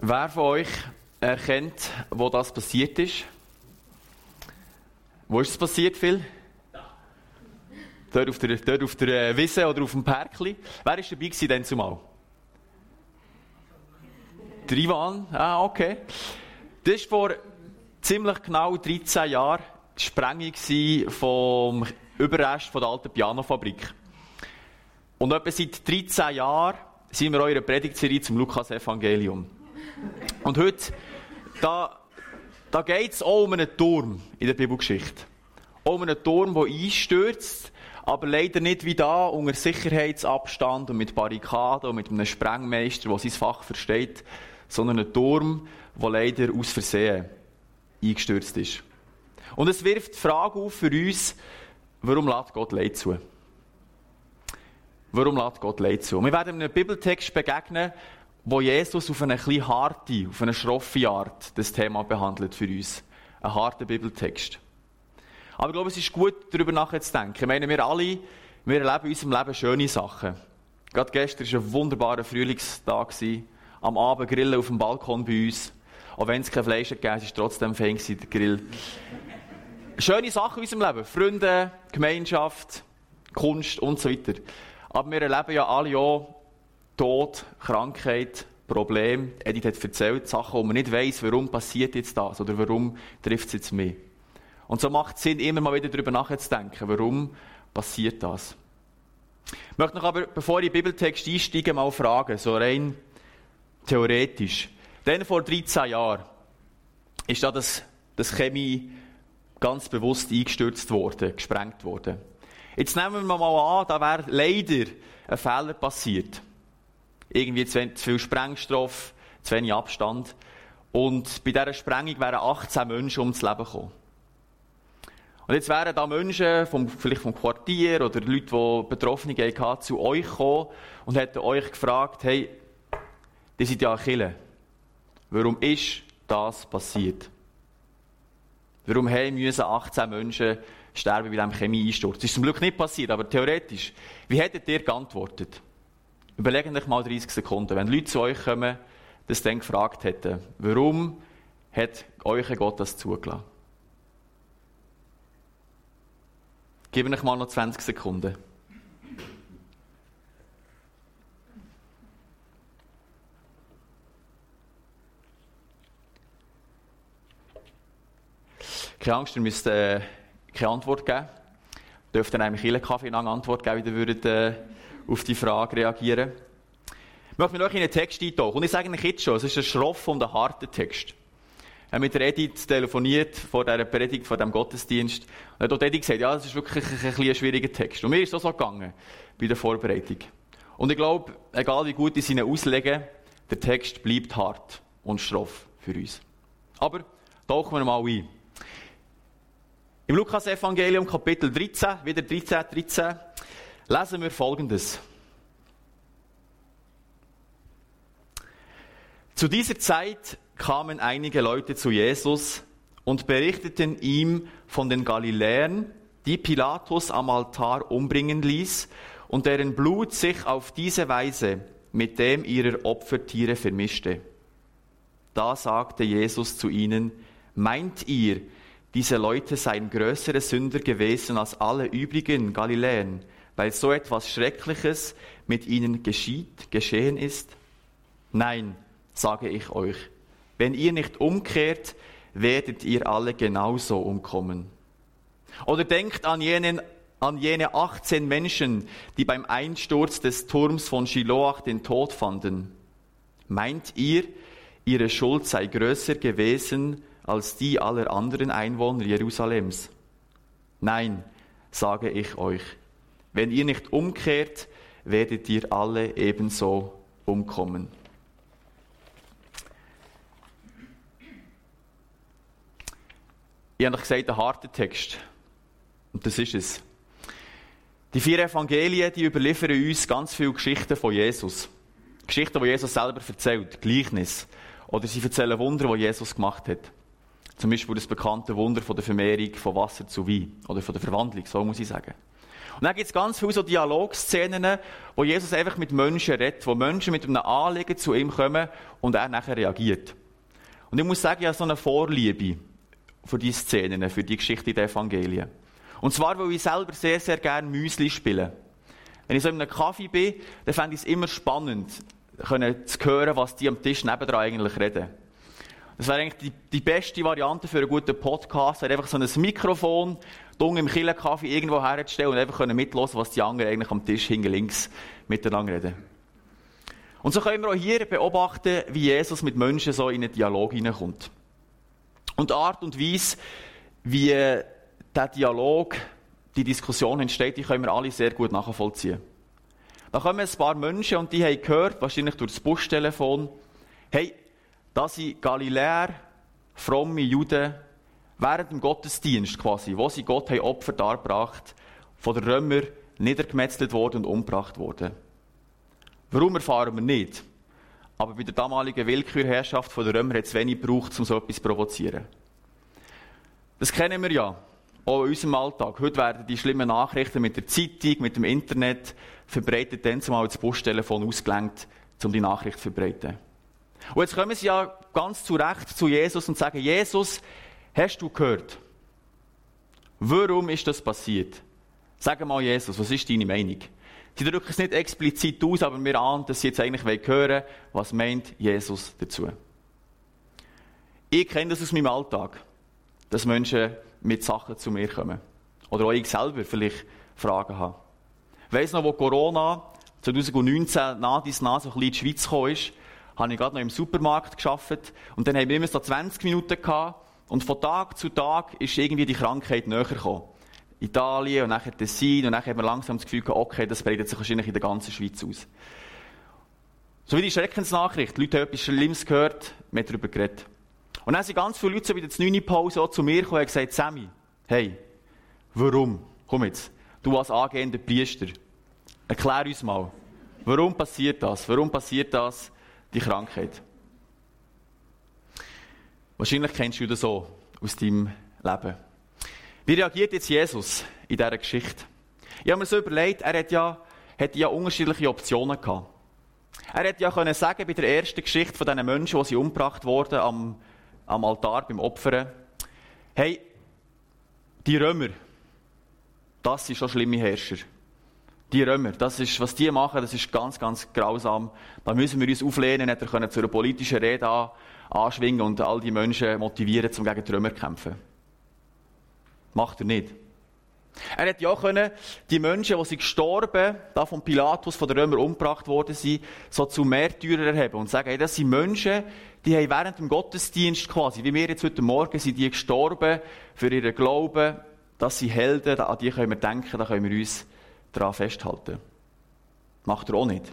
Wer von euch erkennt, wo das passiert ist? Wo ist es passiert, Phil? Dort auf der, dort auf der Wiese oder auf dem Perkli. Wer war dabei denn zumal? Der? Ah, okay. Das war vor ziemlich genau 13 Jahren die Sprengung vom Überrest der alten Pianofabrik. Und etwa seit 13 Jahren sind wir in eurer Predigtserie zum Lukas-Evangelium. Und heute, da, da geht es auch um einen Turm in der Bibelgeschichte. Um einen Turm, der einstürzt, aber leider nicht wie da, unter Sicherheitsabstand und mit Barrikaden und mit einem Sprengmeister, der sein Fach versteht, sondern ein Turm, der leider aus Versehen eingestürzt ist. Und es wirft die Frage auf für uns, warum lädt Gott Leid zu? Warum lädt Gott Leid zu? Wir werden einem Bibeltext begegnen, wo Jesus auf eine etwas harte, auf eine schroffe Art das Thema behandelt für uns. Ein harter Bibeltext. Aber ich glaube, es ist gut, darüber nachzudenken. Ich meine, wir alle, wir erleben in unserem Leben schöne Sachen. Gerade gestern war ein wunderbarer Frühlingstag. Am Abend grillen auf dem Balkon bei uns. Auch wenn es kein Fleisch gegeben hat, es trotzdem fein der Grill. Schöne Sachen in unserem Leben. Freunde, Gemeinschaft, Kunst und so weiter. Aber wir erleben ja alle auch Tod, Krankheit, Problem. Edith hat erzählt, Sachen, wo man nicht weiss, warum passiert jetzt das oder warum trifft es jetzt mich. Und so macht es Sinn, immer mal wieder darüber nachzudenken, warum passiert das. Ich möchte noch aber, bevor ich in den Bibeltext einsteige, mal fragen, so rein theoretisch. Denn vor 13 Jahren ist da das, das Chemie ganz bewusst eingestürzt worden, gesprengt worden. Jetzt nehmen wir mal an, da wäre leider ein Fehler passiert. Irgendwie zu, viel Sprengstoff, zu wenig Abstand. Und bei dieser Sprengung wären 18 Menschen ums Leben gekommen. Und jetzt wären da Menschen, vom, vielleicht vom Quartier oder Leute, die Betroffene hatten, zu euch gekommen und hätten euch gefragt, hey, die sind ja Achille. Warum ist das passiert? Warum müssen 18 Menschen sterben bei diesem Chemieeinsturz? Das ist zum Glück nicht passiert, aber theoretisch. Wie hättet ihr geantwortet? Überlegen euch mal 30 Sekunden. Wenn Leute zu euch kommen, das dann gefragt hätten, warum hat euch Gott das zugelassen? Gebe euch mal noch 20 Sekunden. Keine Angst, ihr müsst äh, keine Antwort geben. Ihr dürft dann einem Kaffee eine Antwort geben, wie ihr würdet, äh, auf die Frage reagieren. Ich möchte mit euch in einen Text eintauchen. Und ich sage euch jetzt schon, es ist ein schroff und ein harter Text. Ich habe mit der Edith telefoniert vor dieser Predigt, vor diesem Gottesdienst. Und hat Edith gesagt, ja, das ist wirklich ein, ein, ein schwieriger Text. Und mir ist auch so gegangen bei der Vorbereitung. Und ich glaube, egal wie gut ich ihn auslege, der Text bleibt hart und schroff für uns. Aber tauchen wir mal ein. Im Lukas-Evangelium, Kapitel 13, wieder 13, 13, lesen wir Folgendes. Zu dieser Zeit kamen einige Leute zu Jesus und berichteten ihm von den Galiläern, die Pilatus am Altar umbringen ließ und deren Blut sich auf diese Weise mit dem ihrer Opfertiere vermischte. Da sagte Jesus zu ihnen, meint ihr, diese Leute seien größere Sünder gewesen als alle übrigen Galiläen, weil so etwas Schreckliches mit ihnen geschieht, geschehen ist? Nein, sage ich euch, wenn ihr nicht umkehrt, werdet ihr alle genauso umkommen. Oder denkt an jenen an jene 18 Menschen, die beim Einsturz des Turms von Shiloach den Tod fanden. Meint ihr, ihre Schuld sei größer gewesen als die aller anderen Einwohner Jerusalems. Nein, sage ich euch, wenn ihr nicht umkehrt, werdet ihr alle ebenso umkommen. Ich habe gesagt, ein harter Text. Und das ist es. Die vier Evangelien, die überliefern uns ganz viele Geschichten von Jesus. Geschichten, die Jesus selber erzählt, Gleichnis. Oder sie erzählen Wunder, die Jesus gemacht hat. Zum Beispiel das bekannte Wunder von der Vermehrung von Wasser zu Wein. Oder von der Verwandlung, so muss ich sagen. Und dann gibt es ganz viele so Dialogszenen, wo Jesus einfach mit Menschen redet, wo Menschen mit einem Anliegen zu ihm kommen und er nachher reagiert. Und ich muss sagen, ich habe so eine Vorliebe für diese Szenen, für die Geschichte der Evangelien. Und zwar, weil ich selber sehr, sehr gerne Müsli spiele. Wenn ich so in einem Kaffee bin, dann fände ich es immer spannend, können zu hören, was die am Tisch nebendran eigentlich reden. Das wäre eigentlich die, die, beste Variante für einen guten Podcast, wäre einfach so ein Mikrofon, dumm im Killenkaffee irgendwo herzustellen und einfach mitlosen, was die anderen eigentlich am Tisch hinten links miteinander reden. Und so können wir auch hier beobachten, wie Jesus mit Menschen so in einen Dialog hineinkommt. Und die Art und Weise, wie der Dialog, die Diskussion entsteht, die können wir alle sehr gut nachvollziehen. Da kommen ein paar Menschen und die haben gehört, wahrscheinlich durch das Bustelefon, hey, da sind Galiläer, fromme Juden, während dem Gottesdienst quasi, wo sie Gott haben Opfer dargebracht, von den Römern niedergemetzelt worden und umgebracht worden. Warum erfahren wir nicht? Aber bei der damaligen Willkürherrschaft der Römer hat es wenig gebraucht, um so etwas zu provozieren. Das kennen wir ja, auch in unserem Alltag. Heute werden die schlimmen Nachrichten mit der Zeitung, mit dem Internet verbreitet, dann zumal das Bustelefon ausgelenkt, um die Nachricht zu verbreiten. Und jetzt kommen sie ja ganz zu Recht zu Jesus und sagen, Jesus, hast du gehört? Warum ist das passiert? Sag mal, Jesus, was ist deine Meinung? Sie drücken es nicht explizit aus, aber wir ahnen, dass sie jetzt eigentlich hören wollen, was meint Jesus dazu. Ich kenne das aus meinem Alltag, dass Menschen mit Sachen zu mir kommen. Oder auch ich selber vielleicht Fragen habe. Ich weiss noch, wo Corona 2019 nach dies nach so ein bisschen in die Schweiz gekommen ist, habe ich gerade noch im Supermarkt geschafft und dann haben wir immer so 20 Minuten gehabt und von Tag zu Tag ist irgendwie die Krankheit näher gekommen. Italien und nachher Tessin und nachher haben wir langsam das Gefühl gehabt, okay, das breitet sich wahrscheinlich in der ganzen Schweiz aus. So wie die Schreckensnachricht. Die Leute haben etwas Schlimmes gehört, wir haben darüber geredet. Und dann sind ganz viele Leute so wieder zur 9. Pause auch zu mir gekommen und gesagt, Sammy, hey, warum? Komm jetzt, du als angehender Priester, erklär uns mal, warum passiert das? Warum passiert das, die Krankheit? Wahrscheinlich kennst du das so aus deinem Leben. Wie reagiert jetzt Jesus in dieser Geschichte? Ich habe mir so überlegt, er hat ja, hat ja unterschiedliche Optionen gehabt. Er hätte ja können sagen, bei der ersten Geschichte von diesen Menschen, die sie umgebracht wurden am, am Altar beim Opfern, hey, die Römer, das sind schon schlimme Herrscher. Die Römer, das ist, was die machen, das ist ganz, ganz grausam. Da müssen wir uns auflehnen, hätte er zu einer politischen Rede an, anschwingen und all die Menschen motivieren, um gegen die Römer zu kämpfen. Macht er nicht. Er hätte ja auch können, die Menschen, die sie gestorben, da von Pilatus, von den Römern umgebracht worden sind, so zu Märtyrern erheben und sagen, hey, das sind Menschen, die haben während dem Gottesdienst quasi, wie wir jetzt heute Morgen, sind die gestorben für ihren Glauben, dass sie Helden, an die können wir denken, da können wir uns daran festhalten. Macht er auch nicht.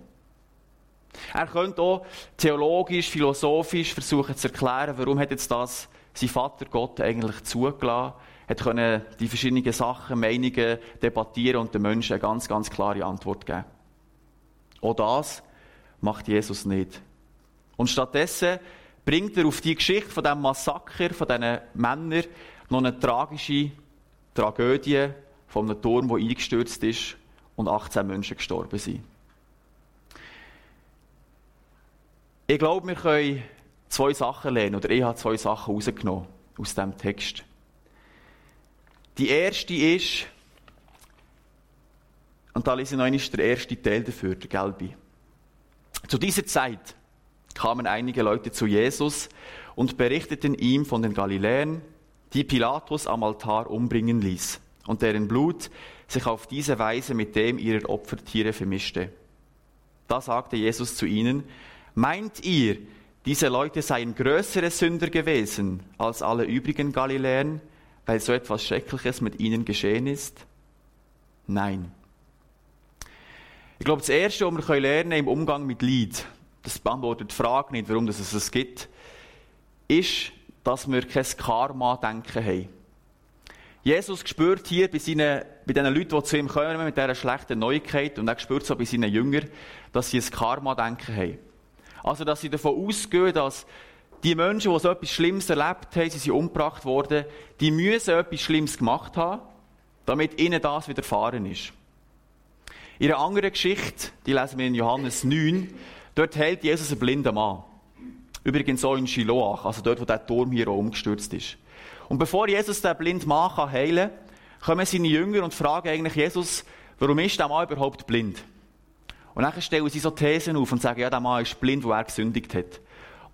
Er könnte auch theologisch, philosophisch versuchen zu erklären, warum hat jetzt das sein Vater Gott eigentlich zugelassen, hat können die verschiedenen Sachen, Meinungen debattieren und den Menschen eine ganz, ganz klare Antwort geben. Auch das macht Jesus nicht. Und stattdessen bringt er auf die Geschichte von dem Massaker, von diesen Männern, noch eine tragische Tragödie von einem Turm, der eingestürzt ist und 18 Menschen gestorben sind. Ich glaube, wir können zwei Sachen lernen, oder ich habe zwei Sachen rausgenommen aus diesem Text. Die erste ist, und da lese ich noch einmal der erste Teil dafür, der gelbe. Zu dieser Zeit kamen einige Leute zu Jesus und berichteten ihm von den Galiläern, die Pilatus am Altar umbringen ließ und deren Blut sich auf diese Weise mit dem ihrer Opfertiere vermischte. Da sagte Jesus zu ihnen, meint ihr, diese Leute seien größere Sünder gewesen als alle übrigen Galiläen, weil so etwas Schreckliches mit ihnen geschehen ist? Nein. Ich glaube, das Erste, was wir lernen im Umgang mit Leid, das beantwortet die Frage nicht, warum es es gibt, ist, dass wir kein Karma-Denken haben. Jesus spürt hier bei, seinen, bei den Leuten, die zu ihm kommen mit dieser schlechten Neuigkeit, und er spürt so bei seinen Jüngern, dass sie ein Karma-Denken haben. Also, dass sie davon ausgehen, dass die Menschen, die so etwas Schlimmes erlebt haben, sie sind umgebracht worden, die müssen etwas Schlimmes gemacht haben, damit ihnen das widerfahren ist. In einer anderen Geschichte, die lesen wir in Johannes 9, dort heilt Jesus einen blinden Mann. Übrigens auch in Shiloach, also dort, wo der Turm hier umgestürzt ist. Und bevor Jesus den blinden Mann heilen kann, kommen seine Jünger und fragen eigentlich Jesus, warum ist der Mann überhaupt blind? Und dann stellen sie so Thesen auf und sagen, ja, der Mann ist blind, wo er gesündigt hat.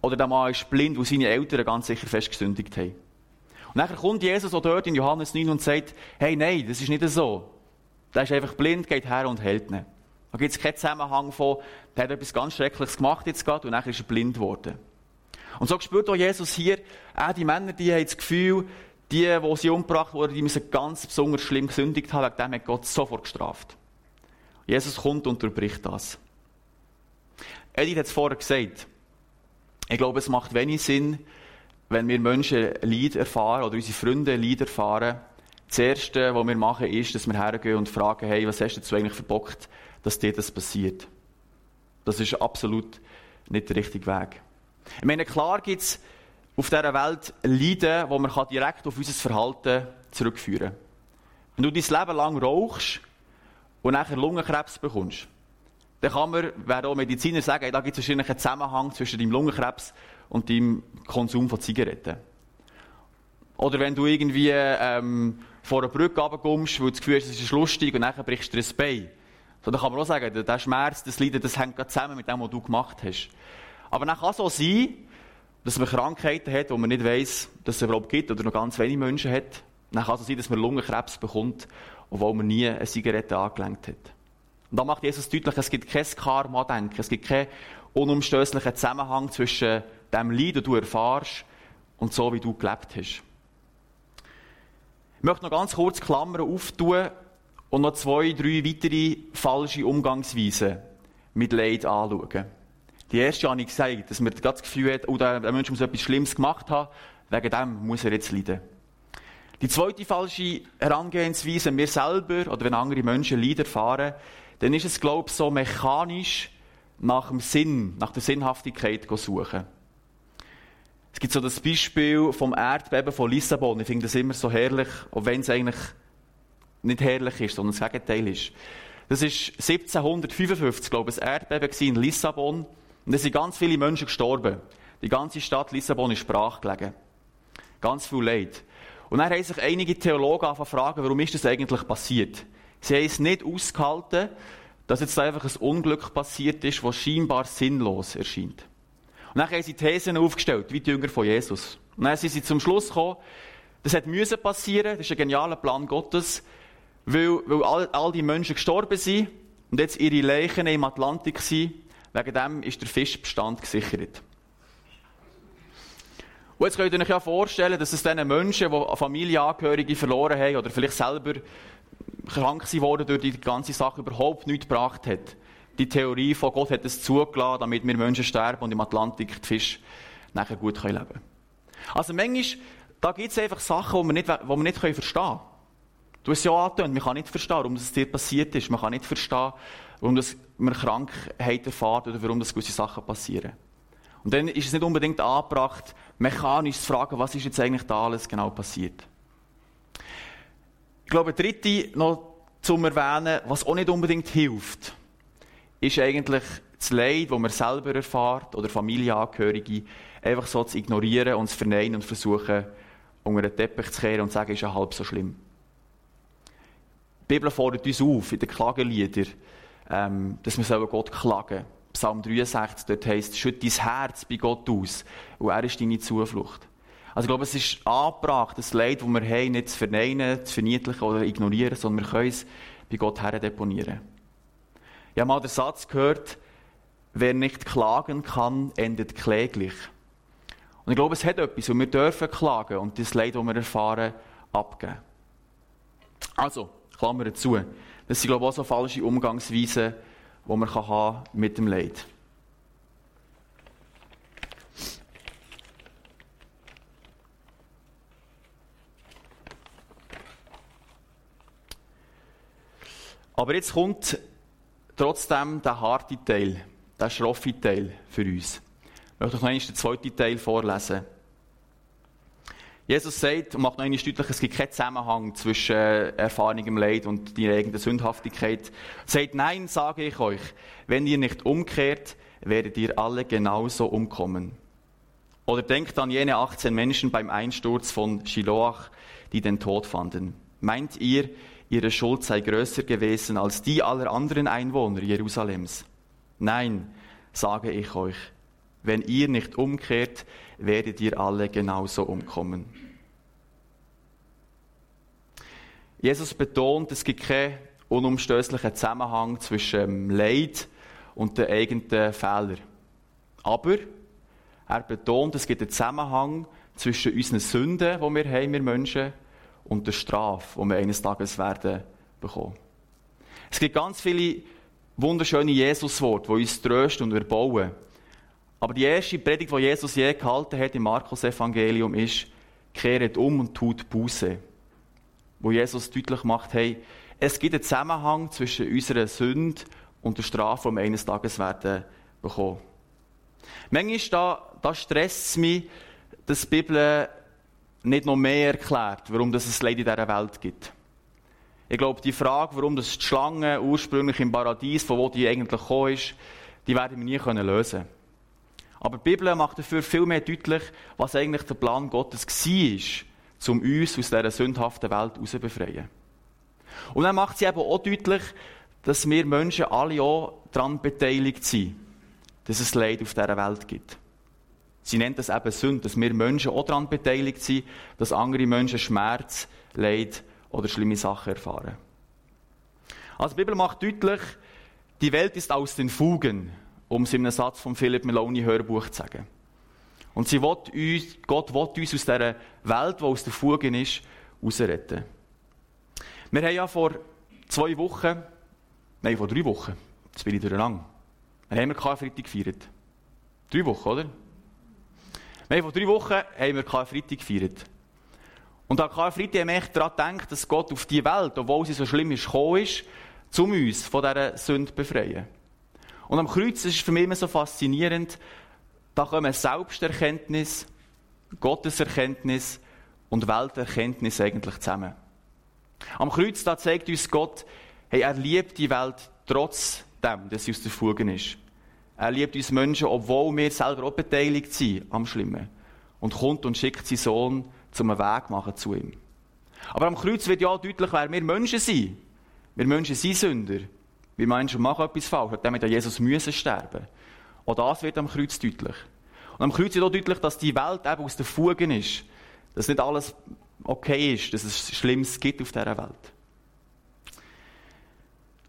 Oder der Mann ist blind, wo seine Eltern ganz sicher fest gesündigt haben. Und dann kommt Jesus auch dort in Johannes 9 und sagt, hey, nein, das ist nicht so. Der ist einfach blind, geht her und hält ihn. Da gibt es keinen Zusammenhang von, der hat etwas ganz Schreckliches gemacht jetzt gerade und dann ist er blind geworden. Und so spürt auch Jesus hier, auch die Männer, die haben das Gefühl, die, die sie umgebracht wurden, die müssen ganz besonders schlimm gesündigt haben, wegen dem hat Gott sofort gestraft. Jesus kommt und unterbricht das. Edith hat es vorher gesagt. Ich glaube, es macht wenig Sinn, wenn wir Menschen Leid erfahren oder unsere Freunde Leid erfahren. Das Erste, was wir machen, ist, dass wir hergehen und fragen, hey, was hast du eigentlich verbockt, dass dir das passiert? Das ist absolut nicht der richtige Weg. Ich meine, klar gibt es auf dieser Welt Leiden, wo man direkt auf unser Verhalten zurückführen kann. Wenn du dein Leben lang rauchst und nachher Lungenkrebs bekommst, dann kann man, wer auch Mediziner sagen, da gibt es wahrscheinlich einen Zusammenhang zwischen deinem Lungenkrebs und deinem Konsum von Zigaretten. Oder wenn du irgendwie ähm, vor einer Brücke runterkommst, weil du das Gefühl hast, es ist lustig und nachher brichst du dir das Bein. So, dann kann man auch sagen, der Schmerz, das Leiden, das hängt zusammen mit dem, was du gemacht hast. Aber dann kann es auch sein, dass man Krankheiten hat, wo man nicht weiss, dass es überhaupt gibt oder noch ganz wenige Menschen hat. Dann kann es auch sein, dass man Lungenkrebs bekommt, obwohl man nie eine Zigarette angelenkt hat. Und da macht Jesus deutlich, es gibt kein Karma-Denken, es gibt keinen unumstößlichen Zusammenhang zwischen dem Leid, das du erfährst, und so, wie du gelebt hast. Ich möchte noch ganz kurz Klammern auftun und noch zwei, drei weitere falsche Umgangsweisen mit Leid anschauen. Die erste habe ich gesagt, dass man das Gefühl hat, oh, der, Mensch muss etwas Schlimmes gemacht haben, wegen dem muss er jetzt leiden. Die zweite falsche Herangehensweise, wenn wir selber oder wenn andere Menschen Leid erfahren, dann ist es, glaube ich, so mechanisch nach dem Sinn, nach der Sinnhaftigkeit suchen. Es gibt so das Beispiel vom Erdbeben von Lissabon. Ich finde das immer so herrlich, auch wenn es eigentlich nicht herrlich ist, sondern das Gegenteil ist. Das ist 1755, glaube ich, ein Erdbeben in Lissabon. Und es sind ganz viele Menschen gestorben. Die ganze Stadt Lissabon ist brach gelegen. Ganz viel Leid. Und dann haben sich einige Theologen angefangen fragen, warum ist das eigentlich passiert? Sie haben es nicht ausgehalten, dass jetzt einfach ein Unglück passiert ist, das scheinbar sinnlos erscheint. Und dann haben sie Thesen aufgestellt, wie die Jünger von Jesus. Und dann sind sie zum Schluss gekommen, das hat müssen passieren, das ist ein genialer Plan Gottes, weil, weil all, all die Menschen gestorben sind und jetzt ihre Leichen im Atlantik sind Wegen dem ist der Fischbestand gesichert. Und jetzt könnt ihr euch ja vorstellen, dass es diesen Menschen, die Familienangehörige verloren haben oder vielleicht selber krank geworden durch die ganze Sache überhaupt nichts gebracht hat. Die Theorie von Gott hat es zugelassen, damit wir Menschen sterben und im Atlantik die Fische nachher gut leben können. Also manchmal, gibt es einfach Sachen, die wir nicht, die wir nicht verstehen können. Du hast es ja angetönt, man kann nicht verstehen, warum es dir passiert ist. Man kann nicht verstehen, warum das, man Krankheit erfährt oder warum das gewisse Sachen passieren. Und dann ist es nicht unbedingt angebracht, mechanisch zu fragen, was ist jetzt eigentlich da alles genau passiert. Ich glaube, dritte noch zum Erwähnen, was auch nicht unbedingt hilft, ist eigentlich das Leid, das man selber erfährt oder Familienangehörige, einfach so zu ignorieren und zu verneinen und versuchen, unter den Teppich zu kehren und zu sagen, ist ja halb so schlimm. Die Bibel fordert uns auf, in den Klageliedern, ähm, dass wir Gott klagen sollen. Psalm 63, dort heisst, schütt dein Herz bei Gott aus, und er ist deine Zuflucht. Also ich glaube, es ist angebracht, das Leid, das wir haben, nicht zu verneinen, zu verniedlichen oder ignorieren, sondern wir können es bei Gott her deponieren. Ich habe mal den Satz gehört, wer nicht klagen kann, endet kläglich. Und ich glaube, es hat etwas, und wir dürfen klagen und das Leid, das wir erfahren, abgeben. Also, Klammer zu. Das sind, glaube ich, auch so falsche Umgangsweisen, die man haben mit dem Leid. Aber jetzt kommt trotzdem der harte Teil, der schroffe Teil für uns. Ich möchte euch noch einmal den zweiten Teil vorlesen. Jesus sagt und macht noch einmal deutlich, es gibt keinen Zusammenhang zwischen äh, erfahrenem Leid und deiner eigenen Sündhaftigkeit. Sagt, nein, sage ich euch, wenn ihr nicht umkehrt, werdet ihr alle genauso umkommen. Oder denkt an jene 18 Menschen beim Einsturz von Shiloach, die den Tod fanden. Meint ihr, ihre Schuld sei größer gewesen als die aller anderen Einwohner Jerusalems? Nein, sage ich euch, wenn ihr nicht umkehrt, werdet ihr alle genauso umkommen. Jesus betont, es gibt keinen unumstößlichen Zusammenhang zwischen Leid und den eigenen Fehlern. Aber er betont, es gibt einen Zusammenhang zwischen unseren Sünden, die wir haben, wir Menschen, und der Strafe, die wir eines Tages werden bekommen. Es gibt ganz viele wunderschöne Jesusworte, die uns trösten und erbauen. Aber die erste Predigt, die Jesus je gehalten hat im Markus-Evangelium, ist, kehret um und tut Buße. Wo Jesus deutlich macht, hey, es gibt einen Zusammenhang zwischen unserer Sünde und der Strafe, die wir eines Tages werden bekommen. Manchmal da, da stresst es mich, dass die Bibel nicht noch mehr erklärt, warum es ein Leid in dieser Welt gibt. Ich glaube, die Frage, warum das die Schlange ursprünglich im Paradies, von wo die eigentlich gekommen ist, die werden wir nie können lösen Aber die Bibel macht dafür viel mehr deutlich, was eigentlich der Plan Gottes war, um uns aus dieser sündhaften Welt herauszubefreien. Und dann macht sie eben auch deutlich, dass wir Menschen alle auch daran beteiligt sind, dass es Leid auf dieser Welt gibt. Sie nennt das eben Sünde, dass wir Menschen auch daran beteiligt sind, dass andere Menschen Schmerz, Leid oder schlimme Sachen erfahren. Also die Bibel macht deutlich, die Welt ist aus den Fugen, um es in einem Satz von Philip Meloni Hörbuch zu sagen. Und sie will uns, Gott will uns aus dieser Welt, die aus den Fugen ist, rausretten. Wir haben ja vor zwei Wochen, nein, vor drei Wochen, jetzt bin ich durcheinander, wir haben wir Karfreitag gefeiert. Drei Wochen, oder? Haben vor drei Wochen haben wir Karfreitag gefeiert. Und an Karfreitag haben wir echt daran gedacht, dass Gott auf die Welt, obwohl sie so schlimm ist, gekommen ist, um uns von dieser Sünde zu befreien. Und am Kreuz ist es für mich immer so faszinierend, da kommen Selbsterkenntnis, Gotteserkenntnis und Welterkenntnis eigentlich zusammen. Am Kreuz da zeigt uns Gott, hey, er liebt die Welt trotzdem, dass sie aus der Fugen ist. Er liebt uns Menschen, obwohl wir selber auch beteiligt sind am Schlimmen. Und kommt und schickt seinen Sohn, zum Weg machen zu ihm. Aber am Kreuz wird ja auch deutlich, wer wir Menschen sind. Wir Menschen sind Sünder. Wir Menschen machen etwas falsch, damit Jesus müssen sterben. Auch das wird am Kreuz deutlich. Und am Kreuz wird auch deutlich, dass die Welt eben aus den Fugen ist. Dass nicht alles okay ist, dass es Schlimmes gibt auf dieser Welt.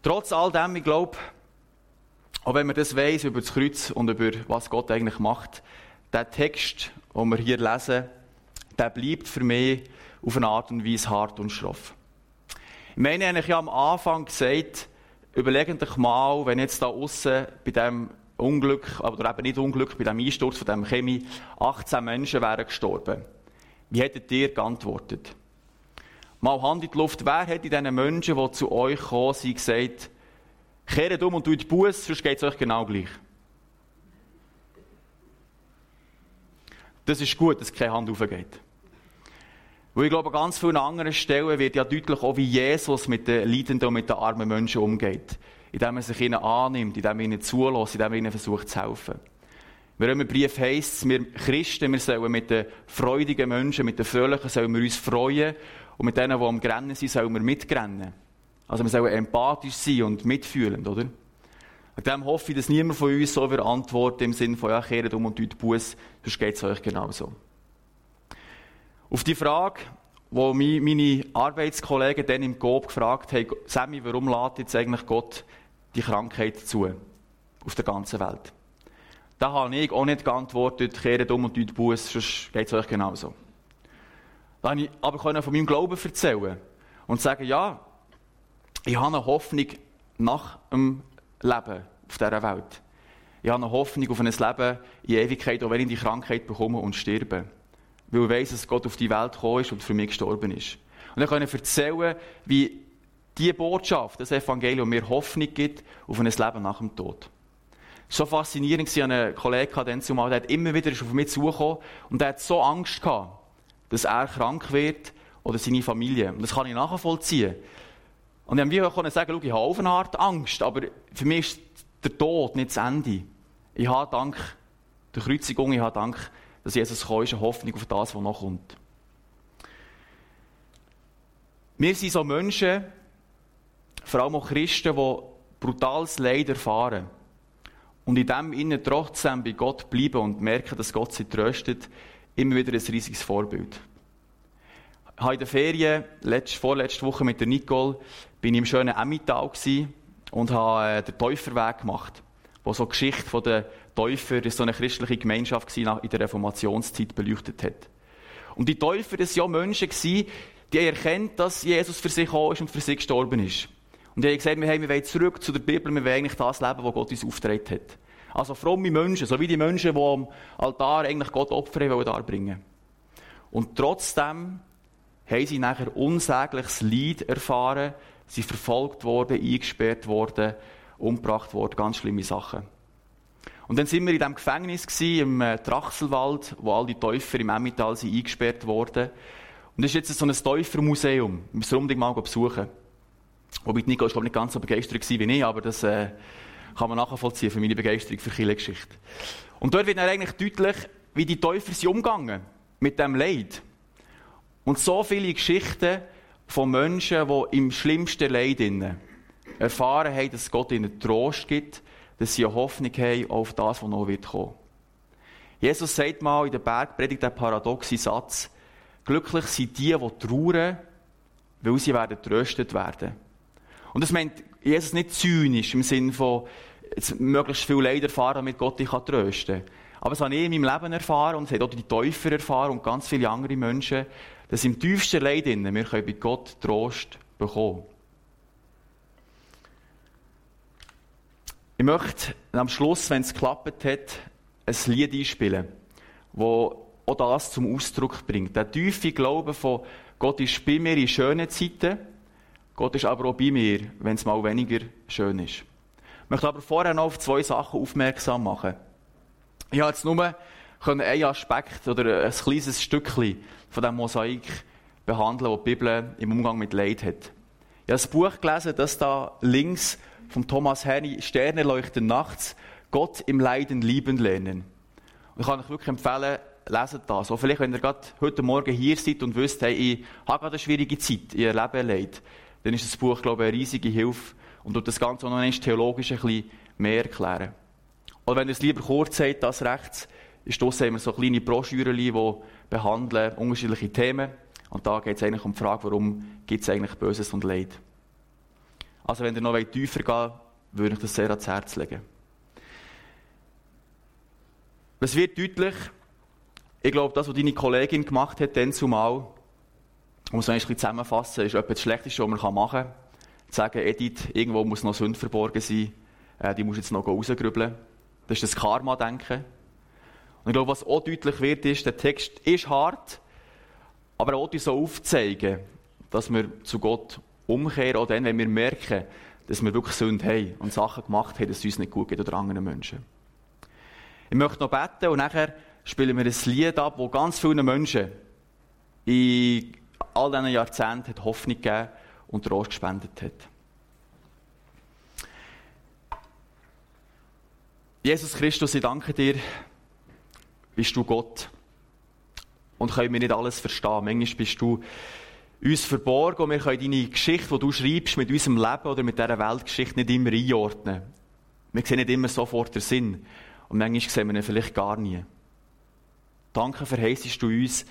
Trotz all dem, ich glaube, auch wenn man das weiß über das Kreuz und über was Gott eigentlich macht, der Text, den wir hier lesen, der bleibt für mich auf eine Art und Weise hart und schroff. Ich meine, ich ja am Anfang gesagt, überlegt euch mal, wenn jetzt da außen bei dem Unglück, oder eben nicht Unglück, bei dem Einsturz von dem Chemie 18 Menschen wären gestorben. Wie hättet ihr geantwortet? Mal Hand in die Luft, wer hätte diesen Menschen, die zu euch gekommen sind, gesagt, Kehrt um und tut Buß, sonst geht es euch genau gleich. Das ist gut, dass keine Hand aufgeht. Weil ich glaube, an ganz vielen anderen Stellen wird ja deutlich auch, wie Jesus mit den Leidenden und mit den armen Menschen umgeht. Indem er sich ihnen annimmt, indem er ihnen zulässt, indem er ihnen versucht zu helfen. Im Römerbrief heisst wir Christen, wir sollen mit den freudigen Menschen, mit den Fröhlichen, sollen wir uns freuen und mit denen, die am Grennen sind, sollen wir mitgrennen. Also wir sollen empathisch sein und mitfühlend, oder? Mit dem hoffe ich, dass niemand von uns so wird im Sinne von, ja, kehrt um und tut Buß, sonst geht es euch genauso. Auf die Frage, wo meine Arbeitskollegen dann im GOB gefragt haben, Sammy, warum lädt jetzt eigentlich Gott die Krankheit zu? Auf der ganzen Welt. Da habe ich auch nicht geantwortet, kehrt um und tut Buß, sonst geht es euch genauso. Da konnte ich aber von meinem Glauben erzählen und sagen, ja, ich habe eine Hoffnung nach dem Leben auf dieser Welt. Ich habe eine Hoffnung auf ein Leben in Ewigkeit, auch wenn ich die Krankheit bekomme und sterbe. Weil ich weiss, dass Gott auf die Welt gekommen ist und für mich gestorben ist. Und ich kann erzählen, wie diese Botschaft, das Evangelium, mir Hoffnung gibt auf ein Leben nach dem Tod. So faszinierend war ein Kollege, der, zumal, der hat immer wieder auf mich zugekommen und der hat so Angst gehabt, dass er krank wird oder seine Familie. Und das kann ich nachvollziehen. Und ich konnte sagen, schau, ich habe auf eine Art Angst, aber für mich ist der Tod nicht das Ende. Ich habe Dank der Kreuzigung, ich habe Dank, dass Jesus gekommen ist, eine Hoffnung auf das, was noch kommt. Wir sind so Menschen, vor allem auch Christen, die brutales Leid erfahren. Und in dem innen trotzdem bei Gott bleiben und merken, dass Gott sie tröstet, immer wieder ein riesiges Vorbild. Ich in der Ferien, letzte, vorletzte Woche mit der Nicole, bin ich im schönen Emmental und habe äh, den Täuferweg gemacht, wo so Geschichte der Täufer, so eine christliche Gemeinschaft in der Reformationszeit beleuchtet hat. Und die Täufer, das waren ja Menschen, die erkennt, dass Jesus für sie gekommen ist und für sie gestorben ist. Und die haben gesagt, wir, wollen zurück zu der Bibel, wir wollen eigentlich das leben, was Gott uns aufgetragen hat. Also fromme Menschen, so wie die Menschen, die am Altar eigentlich Gott Opfer darbringen Und trotzdem haben sie nachher unsägliches Leid erfahren, sie verfolgt worden, eingesperrt worden, umgebracht worden, ganz schlimme Sachen. Und dann sind wir in diesem Gefängnis gewesen, im äh, Trachselwald, wo all die Täufer im Emmental sind eingesperrt wurden. Und das ist jetzt so ein Täufermuseum. Wir müssen unbedingt mal besuchen. Wobei Nico ist, glaube ich, nicht ganz so begeistert war wie ich, aber das äh, kann man nachvollziehen für meine Begeisterung für Kirchengeschichte. Und dort wird dann eigentlich deutlich, wie die Täufer sind umgegangen mit dem Leid. Und so viele Geschichten von Menschen, die im schlimmsten Leid erfahren haben, dass Gott ihnen Trost gibt, dass sie eine Hoffnung haben auf das, was noch wird kommen. Jesus sagt mal in der Bergpredigt den paradoxen Satz, glücklich sind die, die trauern, weil sie werden tröstet werden. Und das meint Jesus nicht zynisch im Sinne von, jetzt möglichst viel Leid erfahren, damit Gott dich trösten kann. Aber das habe ich in meinem Leben erfahren und es haben auch die Täufer erfahren und ganz viele andere Menschen, dass im tiefsten Leid innen wir können bei Gott Trost bekommen. Ich möchte am Schluss, wenn es geklappt hat, ein Lied einspielen, das auch das zum Ausdruck bringt. Der tiefe Glaube von Gott ist bei mir in schönen Zeiten Gott ist aber auch bei mir, wenn es mal weniger schön ist. Ich möchte aber vorher noch auf zwei Sachen aufmerksam machen. Ich habe jetzt nur einen Aspekt oder ein kleines Stückchen von dem Mosaik behandeln, das die Bibel im Umgang mit Leid hat. Ich habe ein Buch gelesen, das da links von Thomas Henny Sterne leuchten nachts, Gott im Leiden lieben lernen. Und ich kann euch wirklich empfehlen, leset das. Auch vielleicht, wenn ihr gerade heute Morgen hier seid und wisst, hey, ich habe gerade eine schwierige Zeit, ich erlebe Leid dann ist das Buch, glaube ich, eine riesige Hilfe und tut das Ganze auch noch einmal theologisch ein bisschen mehr erklären. Oder wenn ihr es lieber kurz sagt, das rechts, ist das haben wir so kleine Broschüren, die behandeln unterschiedliche Themen. Und da geht es eigentlich um die Frage, warum gibt es eigentlich Böses und Leid. Also wenn ihr noch tiefer geht, würde ich das sehr ans Herz legen. Es wird deutlich, ich glaube, das, was deine Kollegin gemacht hat, dann zumal, um es ein bisschen zusammenfassen, ist etwas das Schlechteste, was man machen kann. Sagen, Edith, irgendwo muss noch Sünde verborgen sein, äh, die muss jetzt noch rausgrübeln. Das ist das Karma-Denken. Und ich glaube, was auch deutlich wird, ist, der Text ist hart, aber er will uns aufzeigen, dass wir zu Gott umkehren, auch dann, wenn wir merken, dass wir wirklich Sünde haben und Sachen gemacht haben, dass es uns nicht gut geht oder anderen Menschen. Ich möchte noch beten und nachher spielen wir ein Lied ab, wo ganz viele Menschen in all diesen Jahrzehnten Hoffnung gegeben und Trost gespendet hat. Jesus Christus, ich danke dir, bist du Gott. Und können wir nicht alles verstehen. Manchmal bist du uns verborgen und wir können deine Geschichte, die du schreibst, mit unserem Leben oder mit dieser Weltgeschichte nicht immer einordnen. Wir sehen nicht immer sofort den Sinn. Und manchmal sehen wir ihn vielleicht gar nie. Danke, verheißest du uns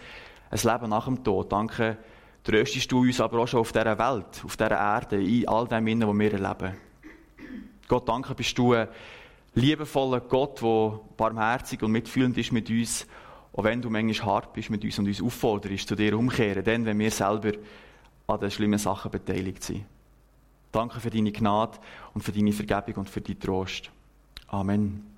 ein Leben nach dem Tod. Danke, tröstest du uns aber auch schon auf dieser Welt, auf dieser Erde, in all dem Innen, was wir erleben. Gott, danke, bist du ein liebevoller Gott, der barmherzig und mitfühlend ist mit uns, auch wenn du manchmal hart bist mit uns und uns aufforderst, zu dir umkehren, dann, wenn wir selber an den schlimmen Sachen beteiligt sind. Danke für deine Gnade und für deine Vergebung und für deinen Trost. Amen.